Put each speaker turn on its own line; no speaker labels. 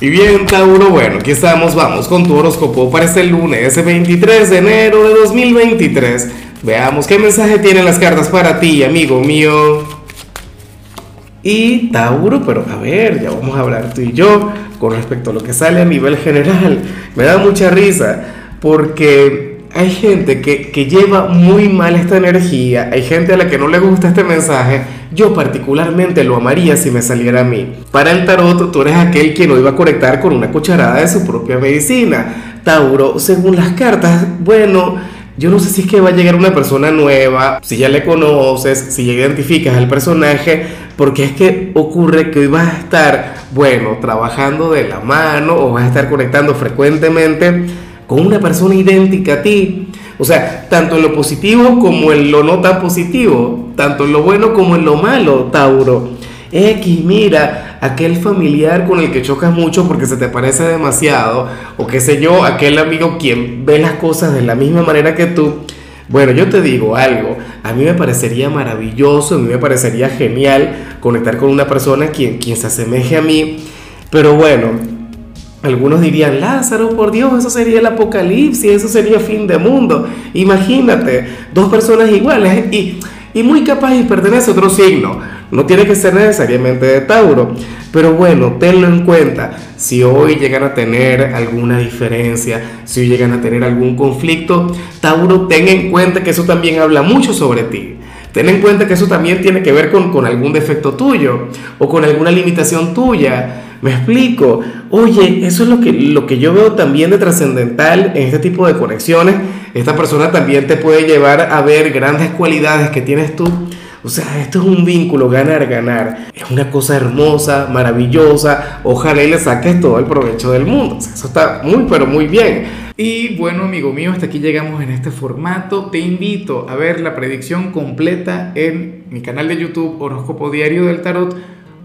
Y bien, Tauro, bueno, aquí estamos, vamos con tu horóscopo para este lunes 23 de enero de 2023. Veamos qué mensaje tienen las cartas para ti, amigo mío. Y Tauro, pero a ver, ya vamos a hablar tú y yo con respecto a lo que sale a nivel general. Me da mucha risa porque hay gente que, que, lleva muy mal esta energía, hay gente a la que no le gusta este mensaje, yo particularmente lo amaría si me saliera a mí. Para el tarot, tú eres aquel que no iba a conectar con una cucharada de su propia medicina. Tauro, según las cartas, bueno, yo no sé si es que va a llegar una persona nueva, si ya le conoces, si ya identificas al personaje, porque es que ocurre que hoy vas a estar, bueno, trabajando de la mano o vas a estar conectando frecuentemente con una persona idéntica a ti. O sea, tanto en lo positivo como en lo no tan positivo, tanto en lo bueno como en lo malo, Tauro. X, mira, aquel familiar con el que chocas mucho porque se te parece demasiado, o qué sé yo, aquel amigo quien ve las cosas de la misma manera que tú. Bueno, yo te digo algo, a mí me parecería maravilloso, a mí me parecería genial conectar con una persona quien, quien se asemeje a mí, pero bueno, algunos dirían, Lázaro, por Dios, eso sería el apocalipsis, eso sería fin de mundo. Imagínate, dos personas iguales y, y muy capaces pertenece a otro signo. No tiene que ser necesariamente de Tauro. Pero bueno, tenlo en cuenta. Si hoy llegan a tener alguna diferencia, si hoy llegan a tener algún conflicto, Tauro, ten en cuenta que eso también habla mucho sobre ti. Ten en cuenta que eso también tiene que ver con, con algún defecto tuyo o con alguna limitación tuya me explico. Oye, eso es lo que, lo que yo veo también de trascendental en este tipo de conexiones. Esta persona también te puede llevar a ver grandes cualidades que tienes tú. O sea, esto es un vínculo ganar-ganar. Es una cosa hermosa, maravillosa. Ojalá y le saques todo el provecho del mundo. eso está muy, pero muy bien. Y bueno, amigo mío, hasta aquí llegamos en este formato. Te invito a ver la predicción completa en mi canal de YouTube Horóscopo Diario del Tarot